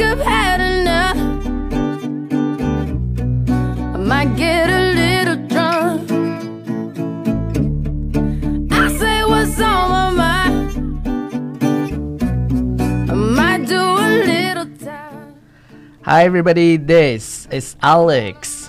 think I've had enough. I might get a little drunk. I say what's on my mind. I might do a little time. Hi everybody, this is Alex。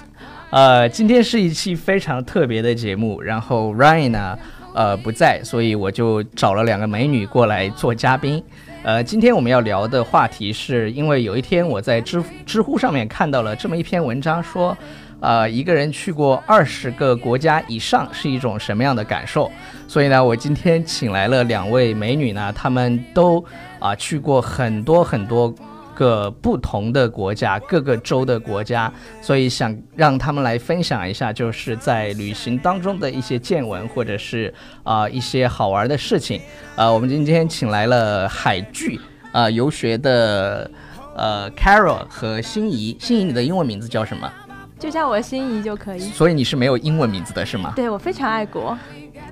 呃，今天是一期非常特别的节目，然后 Ryan 呢，呃不在，所以我就找了两个美女过来做嘉宾。呃，今天我们要聊的话题是因为有一天我在知知乎上面看到了这么一篇文章，说，呃，一个人去过二十个国家以上是一种什么样的感受？所以呢，我今天请来了两位美女呢，她们都啊、去过很多很多个不同的国家，各个州的国家，所以想让他们来分享一下，就是在旅行当中的一些见闻，或者是啊、一些好玩的事情。呃，我们今天请来了海剧啊、游学的呃 Carol 和心仪，心仪你的英文名字叫什么？就叫我心仪就可以。所以你是没有英文名字的是吗？对我非常爱国，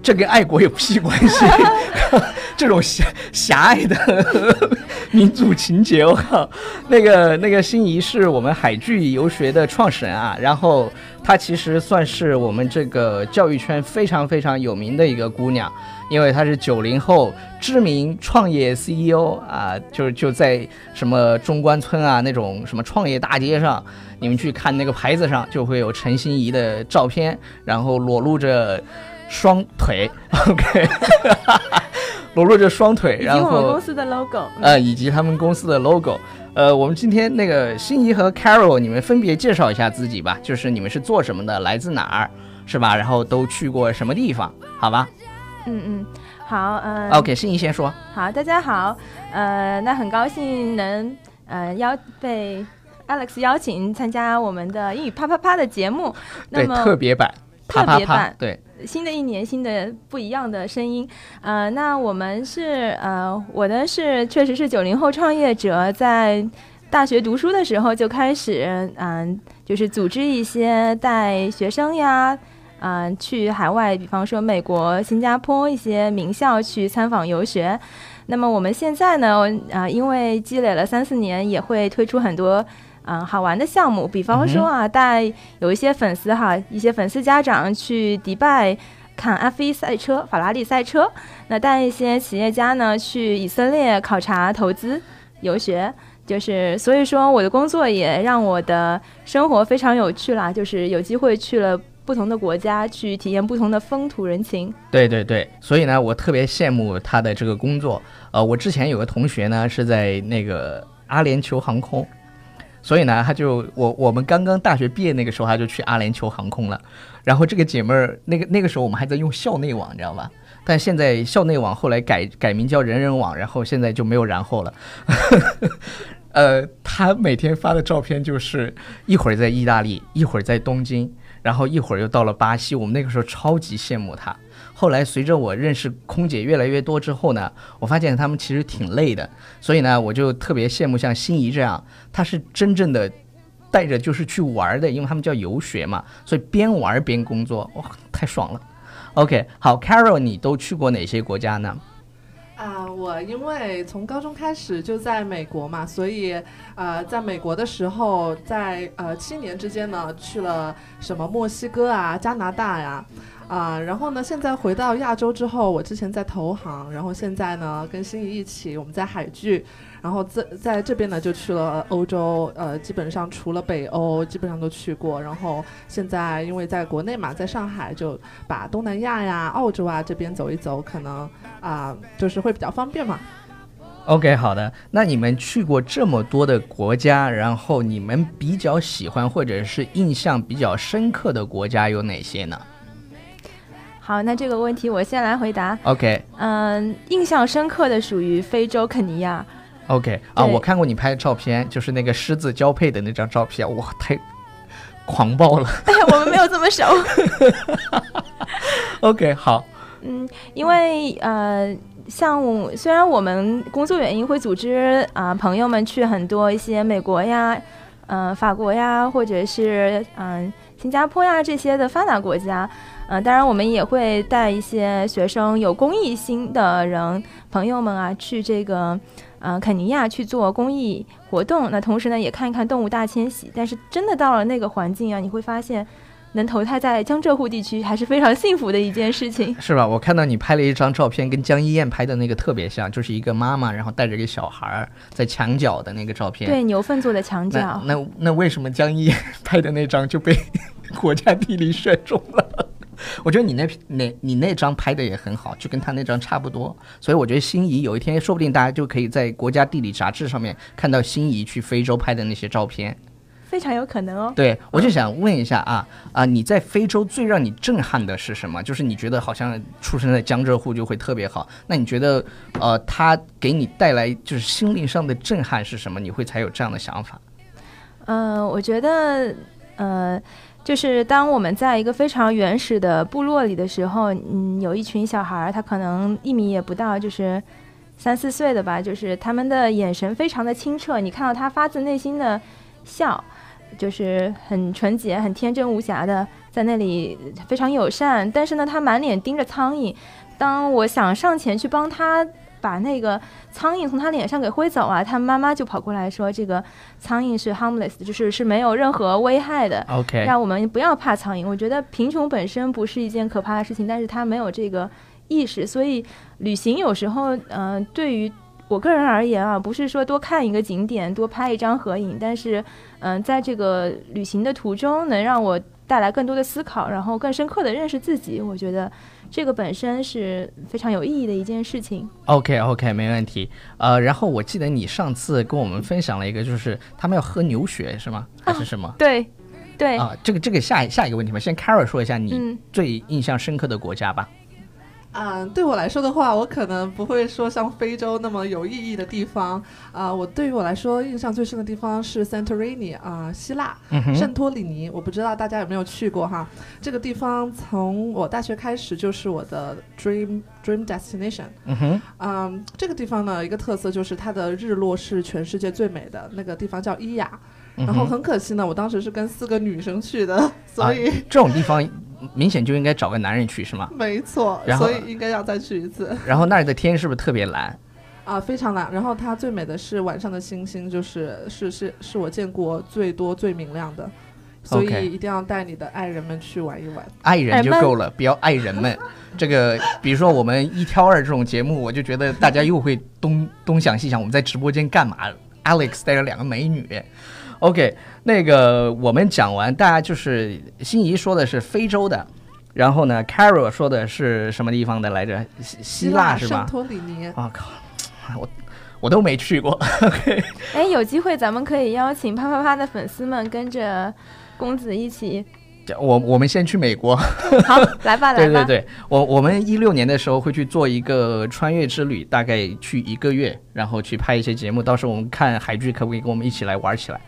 这跟爱国有屁关系？这种狭狭隘的 民族情节，我靠！那个那个心仪是我们海剧游学的创始人啊，然后她其实算是我们这个教育圈非常非常有名的一个姑娘，因为她是九零后知名创业 CEO 啊，就是就在什么中关村啊那种什么创业大街上，你们去看那个牌子上就会有陈心怡的照片，然后裸露着。双腿，OK，裸露着双腿，以及然我们公司的 logo。嗯呃，以及他们公司的 logo。呃，我们今天那个心仪和 Carol，你们分别介绍一下自己吧，就是你们是做什么的，来自哪儿，是吧？然后都去过什么地方，好吧、嗯嗯，好，嗯、o k 心仪先说。好，大家好，呃，那很高兴能呃邀被 Alex 邀请参加我们的英语啪啪啪的节目。那对，么特别版，特别版，对，新的一年，新的不一样的声音。呃，那我们是呃，我呢是确实是九零后创业者，在大学读书的时候就开始，嗯、就是组织一些带学生呀。嗯、去海外，比方说美国、新加坡一些名校去参访游学。那么我们现在呢，呃，因为积累了三四年，也会推出很多嗯、好玩的项目，比方说啊，带有一些粉丝哈，一些粉丝家长去迪拜看 F1 赛车、法拉利赛车，那带一些企业家呢去以色列考察投资游学。就是所以说，我的工作也让我的生活非常有趣啦，就是有机会去了不同的国家，去体验不同的风土人情。对对对，所以呢，我特别羡慕他的这个工作。呃，我之前有个同学呢是在那个阿联酋航空，所以呢，他就我我们刚刚大学毕业那个时候，他就去阿联酋航空了。然后这个姐妹儿，那个那个时候我们还在用校内网，你知道吧？但现在校内网后来改改名叫人人网，然后现在就没有然后了。呃，她每天发的照片就是一会儿在意大利，一会儿在东京，然后一会儿又到了巴西。我们那个时候超级羡慕她。后来随着我认识空姐越来越多之后呢，我发现他们其实挺累的，所以呢，我就特别羡慕像心仪这样，她是真正的带着就是去玩的，因为他们叫游学嘛，所以边玩边工作，哇，太爽了。OK，好，Carol，你都去过哪些国家呢？啊，我因为从高中开始就在美国嘛，所以呃，在美国的时候，在呃七年之间呢，去了什么墨西哥啊、加拿大呀，啊然后呢，现在回到亚洲之后，我之前在投行，然后现在呢跟心仪一起，我们在海聚，然后在在这边呢就去了欧洲，呃，基本上除了北欧，基本上都去过，然后现在因为在国内嘛，在上海就把东南亚呀、澳洲啊这边走一走，可能啊、就是会比较方便嘛。OK，好的。那你们去过这么多的国家，然后你们比较喜欢或者是印象比较深刻的国家有哪些呢好，那这个问题我先来回答。？OK，OK、嗯，印象深刻的属于非洲肯尼亚。OK 啊，我看过你拍的照片，就是那个狮子交配的那张照片，哇，太狂暴了。哎呀，我们没有这么熟。OK，好，嗯，因为呃，像我虽然我们工作原因会组织啊、朋友们去很多一些美国呀、呃法国呀，或者是嗯、新加坡呀这些的发达国家，嗯，当然我们也会带一些学生有公益心的人朋友们啊去这个嗯肯尼亚去做公益活动，那同时呢也看一看动物大迁徙。但是真的到了那个环境啊，你会发现。能投胎在江浙沪地区还是非常幸福的一件事情，是吧？我看到你拍了一张照片，跟江一燕拍的那个特别像，就是一个妈妈，然后带着一个小孩儿在墙角的那个照片。对，牛粪做的墙角。那那那为什么江一燕拍的那张就被国家地理选中了？我觉得你那那你那张拍的也很好，就跟他那张差不多。所以我觉得心仪有一天说不定大家就可以在国家地理杂志上面看到心仪去非洲拍的那些照片。非常有可能哦。对，我就想问一下啊啊，你在非洲最让你震撼的是什么？就是你觉得好像出生在江浙沪就会特别好。那你觉得呃，他给你带来就是心灵上的震撼是什么？你会才有这样的想法？嗯，我觉得呃，就是当我们在一个非常原始的部落里的时候，嗯，有一群小孩儿，他可能一米也不到，就是三四岁的吧，就是他们的眼神非常的清澈，你看到他发自内心的笑。就是很纯洁、很天真无瑕的，在那里非常友善。但是呢，他满脸盯着苍蝇。当我想上前去帮他把那个苍蝇从他脸上给挥走啊，他妈妈就跑过来说：“这个苍蝇是 harmless，就是是没有任何危害的。OK，让我们不要怕苍蝇。我觉得贫穷本身不是一件可怕的事情，但是他没有这个意识。所以旅行有时候，嗯，对于。我个人而言啊，不是说多看一个景点、多拍一张合影，但是，嗯，在这个旅行的途中，能让我带来更多的思考，然后更深刻的认识自己。我觉得这个本身是非常有意义的一件事情。OK，OK，没问题。呃，然后我记得你上次跟我们分享了一个，就是他们要喝牛血，是吗？还是什么？对，对。啊，这个这个下下一个问题吧，先 Carol 说一下你最印象深刻的国家吧。嗯，对我来说的话，我可能不会说像非洲那么有意义的地方啊。我对于我来说，印象最深的地方是 Santorini 啊，希腊圣托里尼。我不知道大家有没有去过哈？这个地方从我大学开始就是我的 dream dream destination。嗯哼，嗯，这个地方呢，一个特色就是它的日落是全世界最美的。那个地方叫伊雅，然后很可惜呢，我当时是跟四个女生去的，所以这种地方。明显就应该找个男人去是吗？没错，所以应该要再去一次。然后那儿的天是不是特别蓝？啊，非常蓝。然后它最美的是晚上的星星，就是是是是我见过最多最明亮的。所以一定要带你的爱人们去玩一玩。爱人就够了，不要爱人们。这个比如说我们一挑二这种节目，我就觉得大家又会东东想西想，我们在直播间干嘛？Alex 带着两个美女。OK，那个我们讲完，大家就是心仪说的是非洲的，然后呢，Carol 说的是什么地方的来着？希希腊是吧？圣托里尼。啊靠，我我都没去过。OK，哎，有机会咱们可以邀请啪啪啪的粉丝们跟着公子一起。我我们先去美国。好，来吧，来吧。对对对，我我们一六年的时候会去做一个穿越之旅，大概去一个月，然后去拍一些节目。到时候我们看海剧，可不可以跟我们一起来玩起来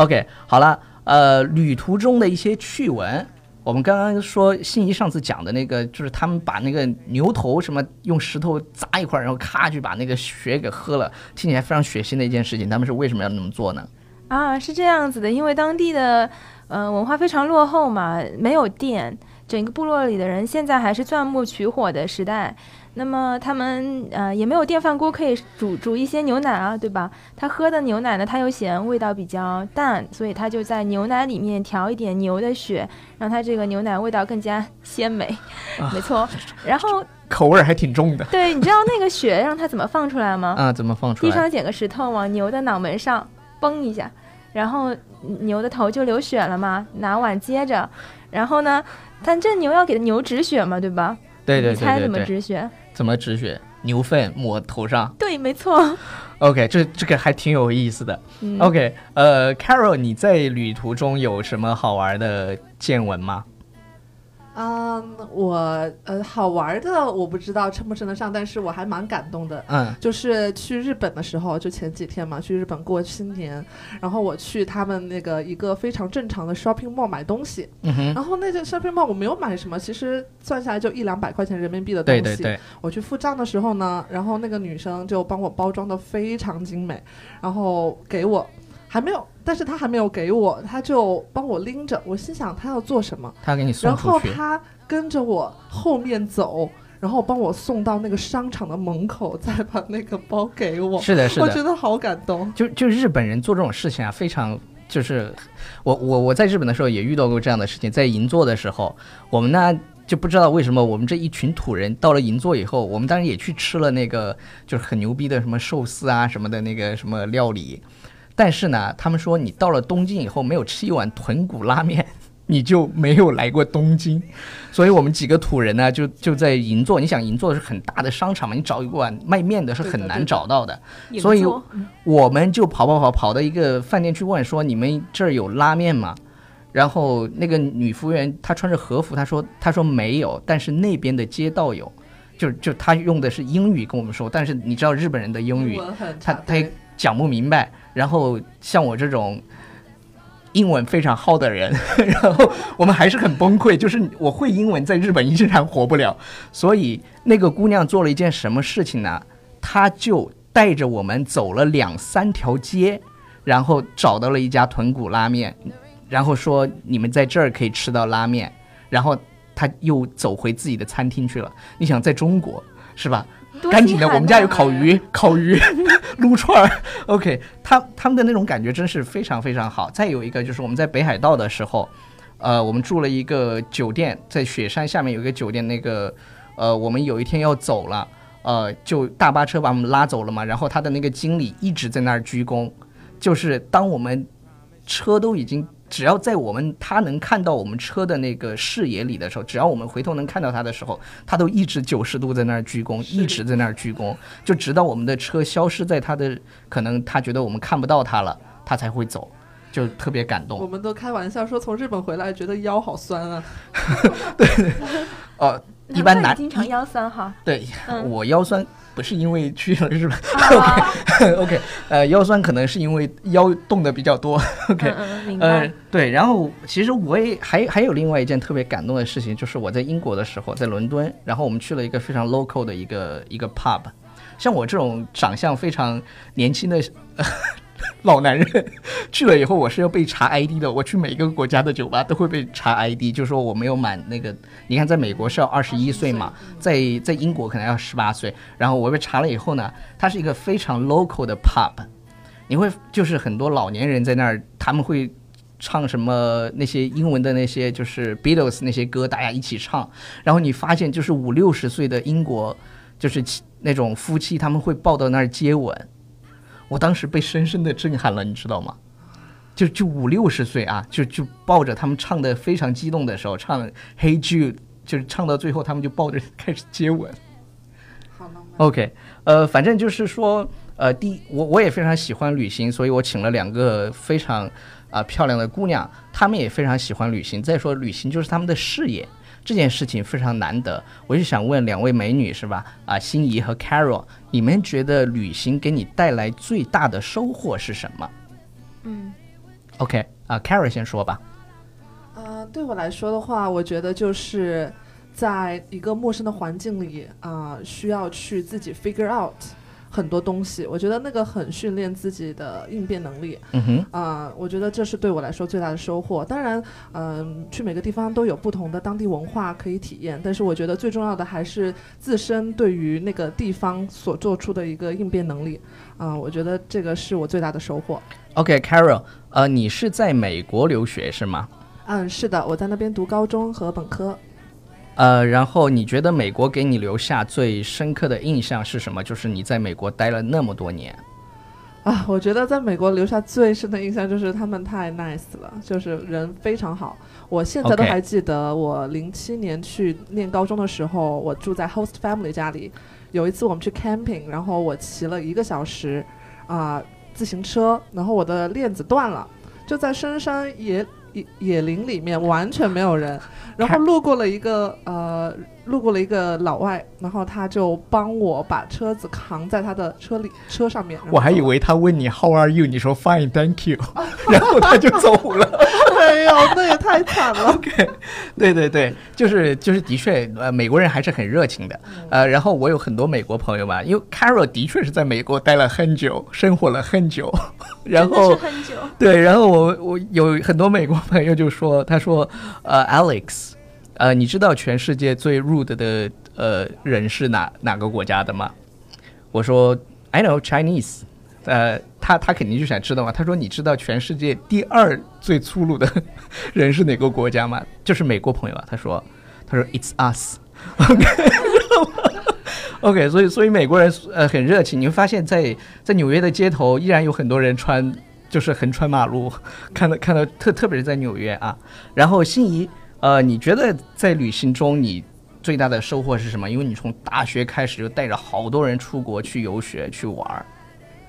？OK，好了，呃，旅途中的一些趣闻，我们刚刚说心怡上次讲的那个，就是他们把那个牛头什么用石头砸一块，然后咔就把那个血给喝了，听起来非常血腥的一件事情。他们是为什么要那么做呢？啊，是这样子的，因为当地的呃文化非常落后嘛，没有电，整个部落里的人现在还是钻木取火的时代。那么他们呃也没有电饭锅可以煮煮一些牛奶啊，对吧？他喝的牛奶呢，他又嫌味道比较淡，所以他就在牛奶里面调一点牛的血，让他这个牛奶味道更加鲜美。没错，然后口味还挺重的。对，你知道那个血让他怎么放出来吗？啊，怎么放出来？地上捡个石头往牛的脑门上崩一下，然后牛的头就流血了嘛。拿碗接着，然后呢，但这牛要给牛止血嘛，对吧？对对对对对。你猜怎么止血？怎么止血？牛粪抹头上？对，没错。OK，这这个还挺有意思的。OK，呃，Carol，你在旅途中有什么好玩的见闻吗？嗯，我呃好玩的我不知道称不称得上，但是我还蛮感动的。嗯，就是去日本的时候，就前几天嘛，去日本过新年，然后我去他们那个一个非常正常的 shopping mall 买东西。嗯哼。然后那个 shopping mall 我没有买什么，其实算下来就一两百块钱人民币的东西。对对对。我去付账的时候呢，然后那个女生就帮我包装的非常精美，然后给我。还没有，但是他还没有给我，他就帮我拎着。我心想他要做什么？他要给你送。然后他跟着我后面走，然后帮我送到那个商场的门口，再把那个包给我。是的，是的我觉，得好感动。就就日本人做这种事情啊，非常就是我我我在日本的时候也遇到过这样的事情，在银座的时候，我们呢。就不知道为什么我们这一群土人到了银座以后，我们当然也去吃了那个就是很牛逼的什么寿司啊什么的那个什么料理，但是呢，他们说你到了东京以后没有吃一碗豚骨拉面，你就没有来过东京。所以我们几个土人呢，就就在银座，你想银座是很大的商场嘛，你找一碗卖面的是很难找到的，影所以我们就跑跑跑跑到一个饭店去问说：“你们这儿有拉面吗？”然后那个女服务员她穿着和服，她说：“她说没有，但是那边的街道有。”就就她用的是英语跟我们说，但是你知道日本人的英语，他，他也讲不明白。然后像我这种英文非常好的人，然后我们还是很崩溃。就是我会英文，在日本依然活不了。所以那个姑娘做了一件什么事情呢？她就带着我们走了两三条街，然后找到了一家豚骨拉面，然后说你们在这儿可以吃到拉面，然后她又走回自己的餐厅去了。你想在中国是吧？多赶紧的，我们家有烤鱼，烤鱼 撸串儿。OK，他他们的那种感觉真是非常非常好。再有一个就是我们在北海道的时候，呃，我们住了一个酒店，在雪山下面有一个酒店，那个呃，我们有一天要走了，呃，就大巴车把我们拉走了嘛，然后他的那个经理一直在那儿鞠躬，就是当我们车都已经。只要在我们他能看到我们车的那个视野里的时候，只要我们回头能看到他的时候，他都一直九十度在那儿鞠躬，一直在那儿鞠躬，就直到我们的车消失在他的，可能他觉得我们看不到他了，他才会走，就特别感动。我们都开玩笑说从日本回来觉得腰好酸啊。对呃，一般男经常腰酸哈。对嗯我腰酸不是因为去了日本啊，OK，呃，腰酸可能是因为腰动的比较多，OK，嗯嗯，明呃。，对，然后其实我也还还有另外一件特别感动的事情，就是我在英国的时候，在伦敦，然后我们去了一个非常 local 的一个一个 pub，像我这种长相非常年轻的。老男人去了以后，我是要被查 ID 的。我去每个国家的酒吧都会被查 ID，就说我没有满那个。你看，在美国是要二十一岁嘛，在在英国可能要十八岁。然后我被查了以后呢，它是一个非常 local 的 pub，你会就是很多老年人在那儿，他们会唱什么那些英文的那些就是 Beatles 那些歌，大家一起唱。然后你发现就是五六十岁的英国，就是那种夫妻，他们会抱到那儿接吻。我当时被深深的震撼了，你知道吗？就就五六十岁啊，就就抱着他们唱的非常激动的时候，唱 Hey Jude，就是唱到最后，他们就抱着 开始接吻。好浪漫。OK，呃，反正就是说，呃，第一我我也非常喜欢旅行，所以我请了两个非常啊、漂亮的姑娘，她们也非常喜欢旅行。再说，旅行就是他们的事业，这件事情非常难得。我就想问两位美女是吧？啊、心仪和 Carol，你们觉得旅行给你带来最大的收获是什么嗯，？OK，啊、c a r o l 先说吧。呃，对我来说的话，我觉得就是在一个陌生的环境里啊、需要去自己 figure out 很多东西。我觉得那个很训练自己的应变能力嗯哼，啊、我觉得这是对我来说最大的收获。当然，嗯、去每个地方都有不同的当地文化可以体验，但是我觉得最重要的还是自身对于那个地方所做出的一个应变能力啊、我觉得这个是我最大的收获。OK，Carol，、呃，你是在美国留学是吗？嗯，是的，我在那边读高中和本科。呃，然后你觉得美国给你留下最深刻的印象是什么？就是你在美国待了那么多年。啊，我觉得在美国留下最深的印象就是他们太 nice 了，就是人非常好。我现在都还记得，我零七年去念高中的时候，我住在 host family 家里。有一次我们去 camping，然后我骑了一个小时啊、自行车，然后我的链子断了，就在深山野野野林里面，完全没有人。然后路过了一个呃，路过了一个老外，然后他就帮我把车子扛在他的车里车上面。我还以为他问你 How are you，你说 Fine，Thank you，然后他就走了。哎呦，那也太惨了。OK，对对对，就是就是的确，呃，美国人还是很热情的。呃，然后我有很多美国朋友嘛，因为 Carol 的确是在美国待了很久，生活了很久，然后是很久。对，然后我我有很多美国朋友就说，他说，呃，Alex，呃，你知道全世界最 rude 的呃人是哪哪个国家的吗？我说 I know Chinese。呃，他他肯定就想知道嘛。他说你知道全世界第二最粗鲁的人是哪个国家吗？就是美国朋友啊。他说他说 It's us。OK，OK，所以所以美国人呃很热情，你会发现在在纽约的街头依然有很多人穿就是横穿马路，看到看到特特别是在纽约啊。然后心仪，呃，你觉得在旅行中你最大的收获是什么？因为你从大学开始就带着好多人出国去游学去玩儿。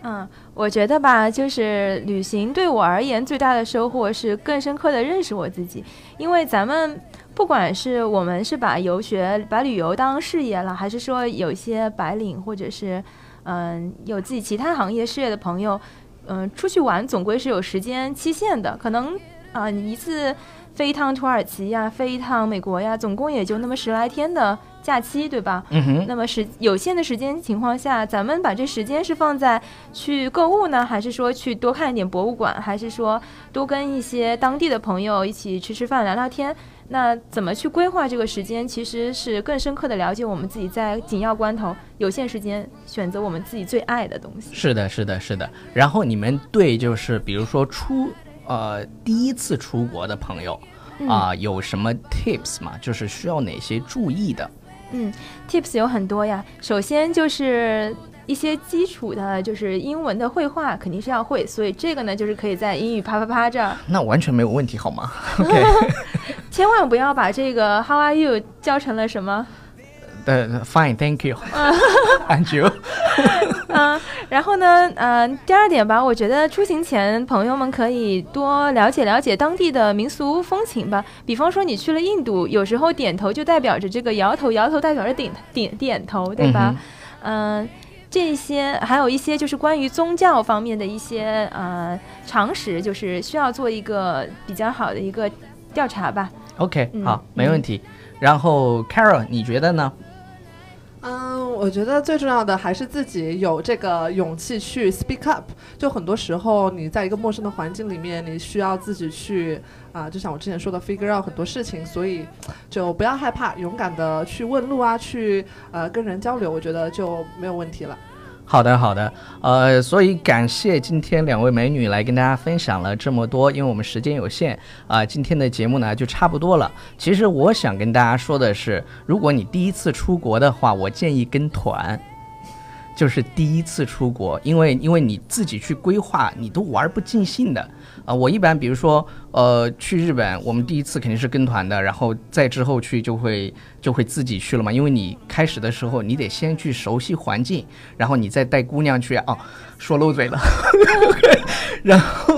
嗯，我觉得吧，就是旅行对我而言最大的收获是更深刻的认识我自己，因为咱们不管是我们是把游学、把旅游当事业了，还是说有一些白领或者是嗯有自己其他行业事业的朋友，嗯，出去玩总归是有时间期限的，可能啊你一次飞一趟土耳其呀，飞一趟美国呀，总共也就那么十来天的。假期对吧？嗯哼。那么时有限的时间情况下，咱们把这时间是放在去购物呢，还是说去多看一点博物馆，还是说多跟一些当地的朋友一起吃吃饭、聊聊天？那怎么去规划这个时间，其实是更深刻的了解我们自己在紧要关头、有限时间选择我们自己最爱的东西。是的，是的，是的。然后你们对就是比如说出呃第一次出国的朋友啊，有什么 tips 吗？就是需要哪些注意的？嗯，tips 有很多呀。首先就是一些基础的，就是英文的绘画肯定是要会，所以这个呢，就是可以在英语啪啪啪这儿。那完全没有问题，好吗？OK。千万不要把这个 How are you 教成了什么？呃，Fine，Thank you，And you。嗯，然后呢，嗯，第二点吧，我觉得出行前朋友们可以多了解了解当地的民俗风情吧。比方说你去了印度，有时候点头就代表着这个摇头，摇头代表着点点点头，对吧？嗯，这些还有一些就是关于宗教方面的一些呃常识，就是需要做一个比较好的一个调查吧。OK，好，没问题。然后 Carol，你觉得呢？我觉得最重要的还是自己有这个勇气去 speak up。就很多时候，你在一个陌生的环境里面，你需要自己去啊，就像我之前说的 figure out 很多事情，所以就不要害怕，勇敢的去问路啊，去呃跟人交流，我觉得就没有问题了。好的，好的，呃，所以感谢今天两位美女来跟大家分享了这么多，因为我们时间有限啊，今天的节目呢就差不多了。其实我想跟大家说的是，如果你第一次出国的话，我建议跟团。就是第一次出国，因为因为你自己去规划，你都玩不尽兴的啊。我一般比如说，呃，去日本，我们第一次肯定是跟团的，然后再之后去就会就会自己去了嘛。因为你开始的时候，你得先去熟悉环境，然后你再带姑娘去啊。说漏嘴了，然后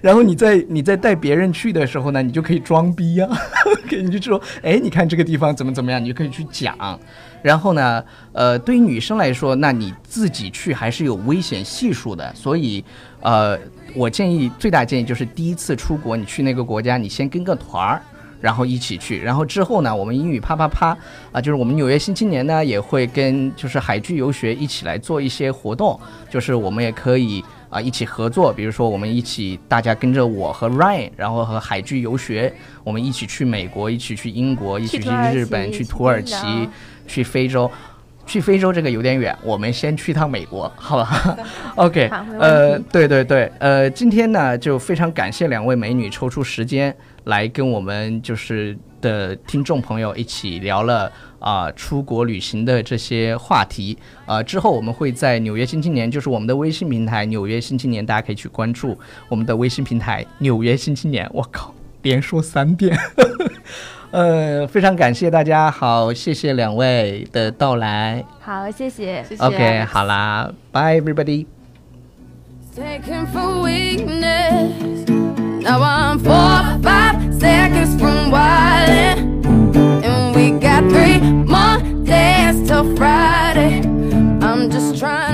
然后你在你在带别人去的时候呢，你就可以装逼呀，你就说，哎，你看这个地方怎么怎么样，你就可以去讲。然后呢，呃，对于女生来说，那你自己去还是有危险系数的，所以，呃，我建议最大建议就是第一次出国，你去那个国家，你先跟个团儿，然后一起去，然后之后呢，我们英语啪啪啪啊，就是我们纽约新青年呢也会跟就是海剧游学一起来做一些活动，就是我们也可以啊一起合作，比如说我们一起大家跟着我和 Ryan，然后和海剧游学，我们一起去美国，一起去英国，一起去日本，去土耳其。去非洲，去非洲这个有点远，我们先去趟美国，好吧？OK，呃，对对对，呃，今天呢就非常感谢两位美女抽出时间来跟我们就是的听众朋友一起聊了啊出国旅行的这些话题啊，之后我们会在纽约新青年，就是我们的微信平台纽约新青年，大家可以去关注我们的微信平台纽约新青年。我靠，连说三遍。呃，非常感谢大家，好，谢谢两位的到来。好，谢谢，谢谢。OK，好啦，Bye everybody。Taking for weakness. Now I'm four, five seconds from why. till Friday. I'm just trying.